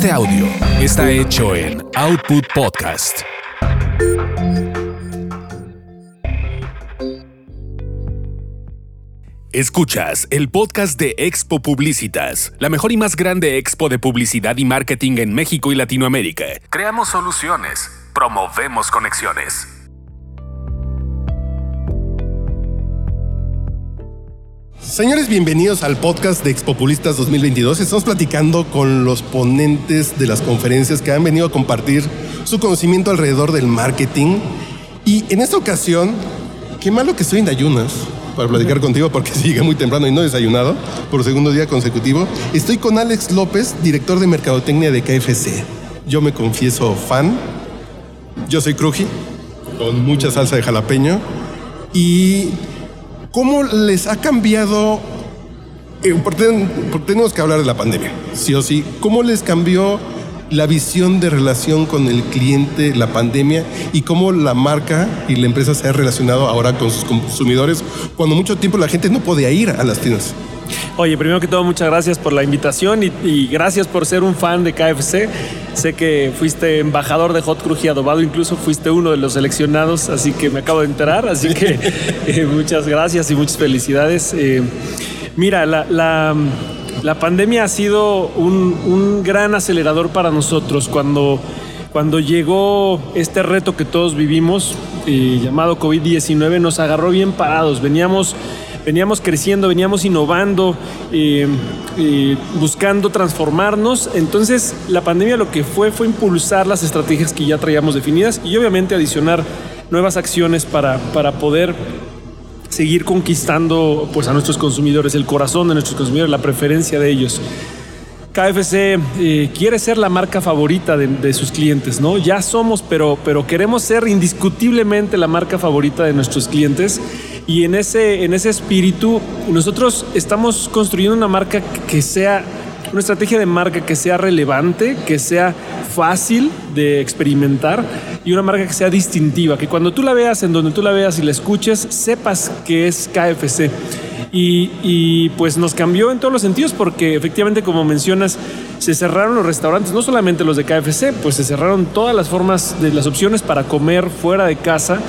Este audio está hecho en Output Podcast. Escuchas el podcast de Expo Publicitas, la mejor y más grande expo de publicidad y marketing en México y Latinoamérica. Creamos soluciones, promovemos conexiones. Señores, bienvenidos al podcast de Expopulistas 2022. Estamos platicando con los ponentes de las conferencias que han venido a compartir su conocimiento alrededor del marketing. Y en esta ocasión, qué malo que estoy en ayunas para platicar contigo porque sigue muy temprano y no he desayunado por segundo día consecutivo. Estoy con Alex López, director de Mercadotecnia de KFC. Yo me confieso fan. Yo soy Cruji, con mucha salsa de jalapeño. Y ¿Cómo les ha cambiado? Eh, tenemos que hablar de la pandemia, sí o sí. ¿Cómo les cambió la visión de relación con el cliente, la pandemia y cómo la marca y la empresa se ha relacionado ahora con sus consumidores cuando mucho tiempo la gente no podía ir a las tiendas? Oye, primero que todo, muchas gracias por la invitación y, gracias por ser un fan de KFC. Sé que fuiste embajador de Hot Cruji Adobado, incluso fuiste uno de los seleccionados, así que me acabo de enterar. Así que eh, muchas gracias y muchas felicidades. Eh, mira, la, pandemia ha sido un, gran acelerador para nosotros. Cuando, cuando llegó este reto que todos vivimos, eh, llamado COVID-19, nos agarró bien parados. Veníamos veníamos creciendo, veníamos innovando, eh, eh, buscando transformarnos. Entonces la pandemia lo que fue fue impulsar las estrategias que ya traíamos definidas y obviamente adicionar nuevas acciones para, para poder seguir conquistando pues, a nuestros consumidores, el corazón de nuestros consumidores, la preferencia de ellos. KFC eh, quiere ser la marca favorita de, sus clientes, ¿no? Ya somos, pero, pero queremos ser indiscutiblemente la marca favorita de nuestros clientes y en ese, en ese espíritu, nosotros estamos construyendo una marca que sea, una estrategia de marca que sea relevante, que sea fácil de experimentar y una marca que sea distintiva, que cuando tú la veas, en donde tú la veas y la escuches, sepas que es KFC. Y, y, pues nos cambió en todos los sentidos porque efectivamente como mencionas se cerraron los restaurantes, no solamente los de KFC, pues se cerraron todas las formas de las opciones para comer fuera de casa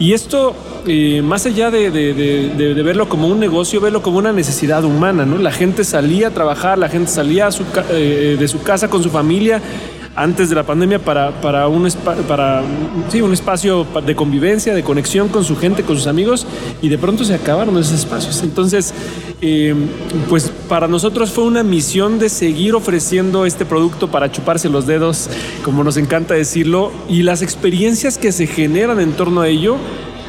y esto, eh, más allá de, verlo como un negocio, verlo como una necesidad humana, ¿no? La gente salía a trabajar, la gente salía eh, de su casa con su familia antes de la pandemia para, para, un, para sí, un espacio de convivencia, de conexión con su gente, con sus amigos, y de pronto se acabaron esos espacios. Entonces, eh, pues para nosotros fue una misión de seguir ofreciendo este producto para chuparse los dedos, como nos encanta decirlo, y las experiencias que se generan en torno a ello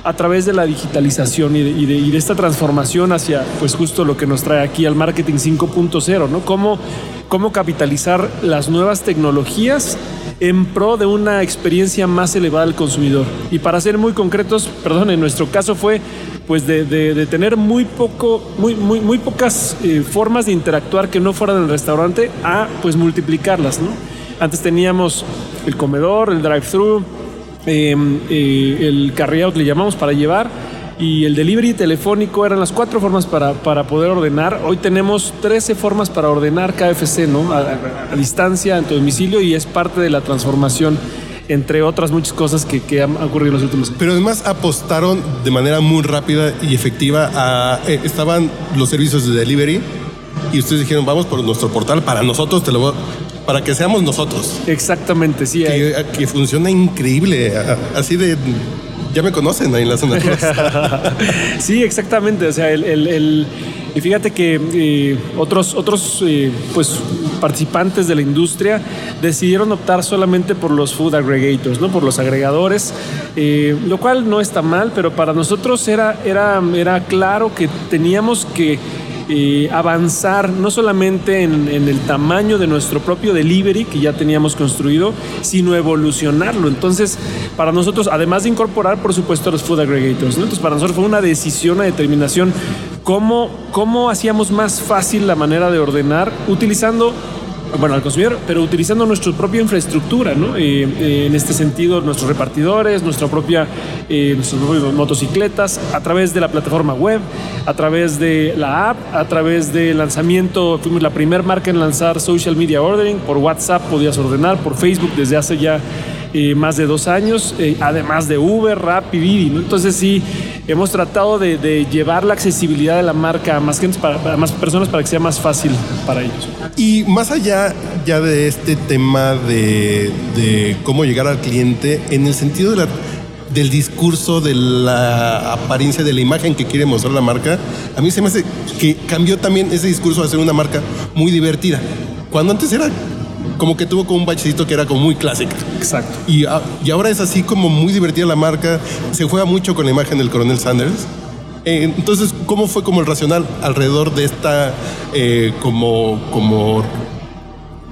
a través de la digitalización y de, esta transformación hacia, pues justo lo que nos trae aquí al marketing 5.0, ¿no? Cómo, cómo capitalizar las nuevas tecnologías en pro de una experiencia más elevada al consumidor. Y para ser muy concretos, perdón, en nuestro caso fue pues de, tener muy poco, muy, muy, muy pocas eh, formas de interactuar que no fueran en el restaurante a pues multiplicarlas. Antes teníamos el comedor, el drive-thru, Em, eh, el carry out le llamamos para llevar y el delivery telefónico eran las cuatro formas para, para poder ordenar. Hoy tenemos 13 formas para ordenar KFC, ¿no? A, distancia, en tu domicilio y es parte de la transformación entre otras muchas cosas que, que, han ocurrido en los últimos años. Pero además apostaron de manera muy rápida y efectiva a... Eh, estaban los servicios de delivery y ustedes dijeron, vamos por nuestro portal, para nosotros te lo para que seamos nosotros. Exactamente, sí. Que, que funciona increíble, así de ya me conocen ahí en la zona. sí, exactamente. O sea, el, y fíjate que eh, otros, otros eh, pues, participantes de la industria decidieron optar solamente por los food aggregators, ¿no? por los agregadores, eh, lo cual no está mal, pero para nosotros era, era, era claro que teníamos que avanzar no solamente en, el tamaño de nuestro propio delivery que ya teníamos construido, sino evolucionarlo. Entonces, para nosotros, además de incorporar, por supuesto, los food aggregators, entonces para nosotros fue una decisión, una determinación, cómo, cómo hacíamos más fácil la manera de ordenar utilizando bueno, al consumidor, pero utilizando nuestra propia infraestructura, ¿no? Eh, eh, en este sentido, nuestros repartidores, nuestra propia, eh, nuestras propias motocicletas, a través de la plataforma web, a través de la app, a través del lanzamiento, fuimos la primera marca en lanzar social media ordering, por WhatsApp podías ordenar, por Facebook desde hace ya eh, más de dos años, eh, además de Uber, Rappi, Didi. ¿no? Entonces sí, hemos tratado de, llevar la accesibilidad de la marca a más, gente para, más personas para que sea más fácil para ellos. Y más allá ya de este tema de, cómo llegar al cliente, en el sentido del discurso, de la apariencia, de la imagen que quiere mostrar la marca, a mí se me hace que cambió también ese discurso a ser una marca muy divertida. Cuando antes era como que tuvo como un bachecito que era como muy clásico. Exacto. Y, y, ahora es así como muy divertida la marca, se juega mucho con la imagen del coronel Sanders. Eh, entonces, ¿cómo fue como el racional alrededor de esta, eh, como, como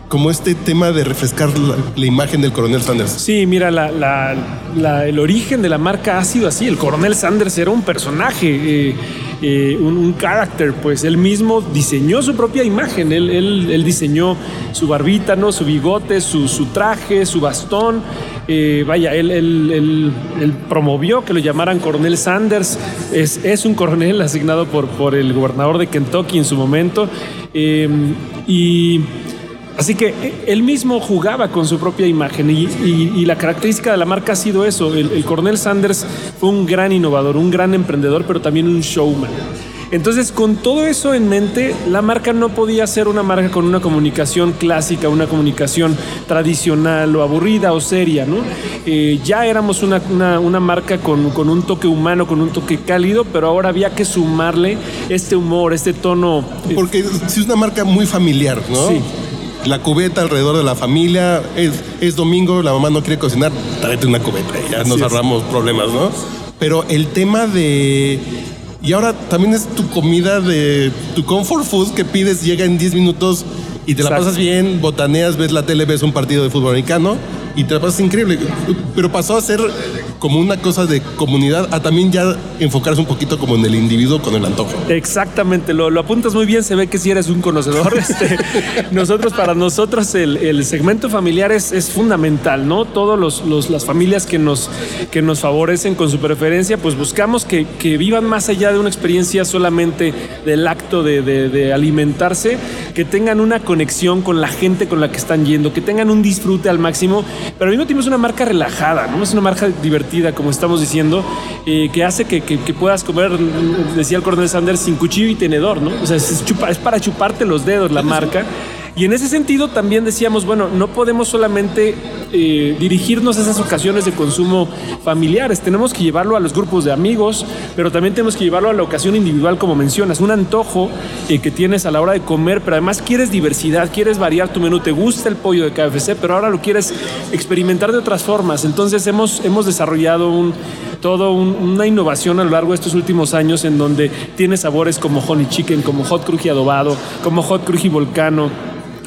como este tema de refrescar la, la, imagen del coronel Sanders. Sí, mira, la, la, la, el origen de la marca ha sido así. El coronel Sanders era un personaje, eh, eh, un, character, pues él mismo diseñó su propia imagen. Él, él, diseñó su barbita, ¿no? su bigote, su, traje, su bastón. Eh, vaya, él, promovió que lo llamaran coronel Sanders. Es, un coronel asignado por, por el gobernador de Kentucky en su momento. y Así que él mismo jugaba con su propia imagen y, y, y la característica de la marca ha sido eso. El, el, coronel Sanders fue un gran innovador, un gran emprendedor, pero también un showman. Entonces, con todo eso en mente, la marca no podía ser una marca con una comunicación clásica, una comunicación tradicional o aburrida o seria, ¿no? Eh, ya éramos una, una, una marca con, con, un toque humano, con un toque cálido, pero ahora había que sumarle este humor, este tono. Porque es una marca muy familiar, ¿no? Sí la cubeta alrededor de la familia. Es, es, domingo, la mamá no quiere cocinar, tráete una cubeta y ya Así nos ahorramos es. problemas, ¿no? Pero el tema de. Y ahora también es tu comida de tu comfort food que pides, llega en 10 minutos y te la Exacto. pasas bien, botaneas, ves la tele, ves un partido de fútbol americano y te la increíble. Pero pasó a ser como una cosa de comunidad a también ya enfocarse un poquito como en el individuo con el antojo. Exactamente, lo, lo apuntas muy bien, se ve que si sí eres un conocedor. este, nosotros, para nosotros, el, el segmento familiar es, fundamental, ¿no? Todas los, los, las familias que nos, que nos favorecen con su preferencia, pues buscamos que, que vivan más allá de una experiencia solamente del acto de, de alimentarse, que tengan una conexión con la gente con la que están yendo, que tengan un disfrute al máximo, pero al mismo tiempo es una marca relajada, ¿no? Es una marca divertida como estamos diciendo, eh, que hace que, que, que, puedas comer, decía el coronel Sanders, sin cuchillo y tenedor, ¿no? O sea, es, chupa, es para chuparte los dedos la marca. Y en ese sentido también decíamos, bueno, no podemos solamente eh, dirigirnos a esas ocasiones de consumo familiares, tenemos que llevarlo a los grupos de amigos, pero también tenemos que llevarlo a la ocasión individual, como mencionas, un antojo eh, que tienes a la hora de comer, pero además quieres diversidad, quieres variar tu menú, te gusta el pollo de KFC, pero ahora lo quieres experimentar de otras formas. Entonces hemos, hemos desarrollado un, todo un, una innovación a lo largo de estos últimos años en donde tiene sabores como honey chicken, como hot cruji adobado, como hot cruji volcano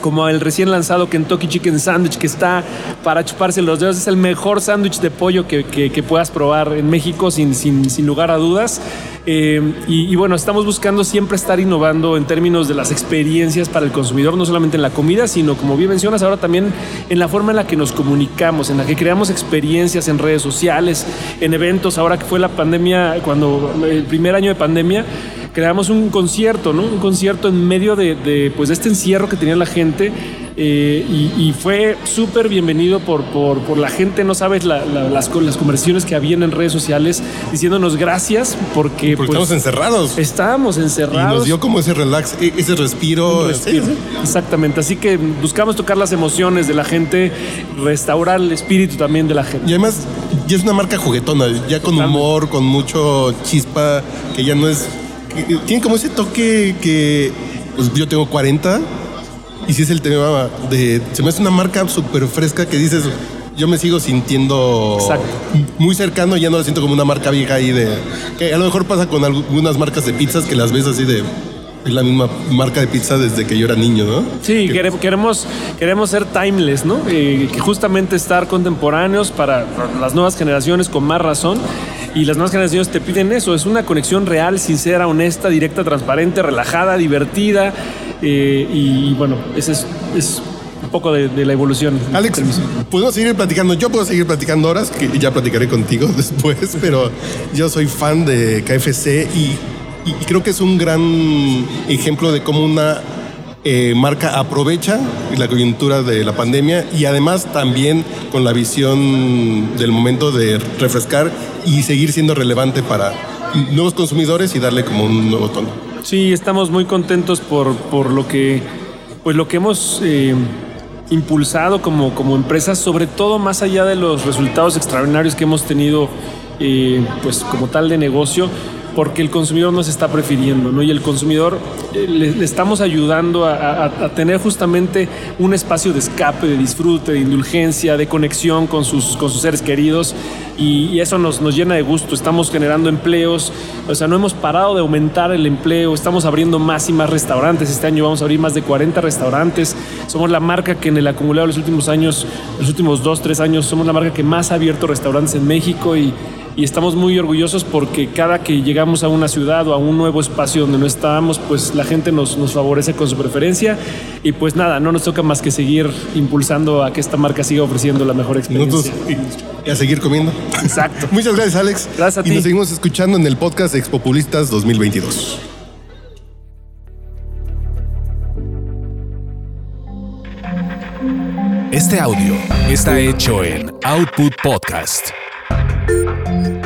como el recién lanzado Kentucky Chicken Sandwich, que está para chuparse los dedos. Es el mejor sándwich de pollo que, que, puedas probar en México, sin, sin, sin lugar a dudas. Eh, y, y, bueno, estamos buscando siempre estar innovando en términos de las experiencias para el consumidor, no solamente en la comida, sino como bien mencionas, ahora también en la forma en la que nos comunicamos, en la que creamos experiencias en redes sociales, en eventos. Ahora que fue la pandemia, cuando el primer año de pandemia, creamos un concierto, ¿no? Un concierto en medio de, de pues, de este encierro que tenía la gente. Eh, y, y, fue súper bienvenido por, por, por, la gente, no sabes la, la, las, las, conversaciones que habían en redes sociales diciéndonos gracias porque, porque pues, estamos encerrados. Estábamos encerrados. Y nos dio como ese relax, ese respiro. respiro. Sí, sí. Exactamente, así que buscamos tocar las emociones de la gente, restaurar el espíritu también de la gente. Y además, ya es una marca juguetona, ya con Totalmente. humor, con mucho chispa, que ya no es... Tiene como ese toque que pues, yo tengo 40 y si es el tema de. Se me hace una marca súper fresca que dices. Yo me sigo sintiendo Exacto. muy cercano, ya no la siento como una marca vieja ahí de. Que a lo mejor pasa con algunas marcas de pizzas que las ves así de. Es la misma marca de pizza desde que yo era niño, ¿no? Sí, que... queremos, queremos ser timeless, ¿no? Eh, justamente estar contemporáneos para las nuevas generaciones con más razón. Y las nuevas generaciones te piden eso, es una conexión real, sincera, honesta, directa, transparente, relajada, divertida. Eh, y, y, bueno, ese es, es un poco de, de la evolución. Alex, podemos seguir platicando. Yo puedo seguir platicando horas, que ya platicaré contigo después, pero yo soy fan de KFC y, y creo que es un gran ejemplo de cómo una eh, marca aprovecha la coyuntura de la pandemia y además también con la visión del momento de refrescar y seguir siendo relevante para nuevos consumidores y darle como un nuevo tono. Sí, estamos muy contentos por, por lo que pues lo que hemos eh, impulsado como, como empresa, sobre todo más allá de los resultados extraordinarios que hemos tenido eh, pues como tal de negocio, porque el consumidor nos está prefiriendo, ¿no? Y el consumidor eh, le, estamos ayudando a, tener justamente un espacio de escape, de disfrute, de indulgencia, de conexión con sus, con sus seres queridos y, y eso nos, nos, llena de gusto. Estamos generando empleos, o sea, no hemos parado de aumentar el empleo, estamos abriendo más y más restaurantes. Este año vamos a abrir más de 40 restaurantes. Somos la marca que en el acumulado de los últimos años, los últimos dos, tres años, somos la marca que más ha abierto restaurantes en México y y estamos muy orgullosos porque cada que llegamos a una ciudad o a un nuevo espacio donde no estábamos, pues la gente nos, nos favorece con su preferencia y pues nada, no nos toca más que seguir impulsando a que esta marca siga ofreciendo la mejor experiencia. Nosotros, y a seguir comiendo. Exacto. Muchas gracias, Alex. Gracias a y ti. Y nos seguimos escuchando en el podcast Expopulistas 2022. Este audio está hecho en Output Podcast. Thank you.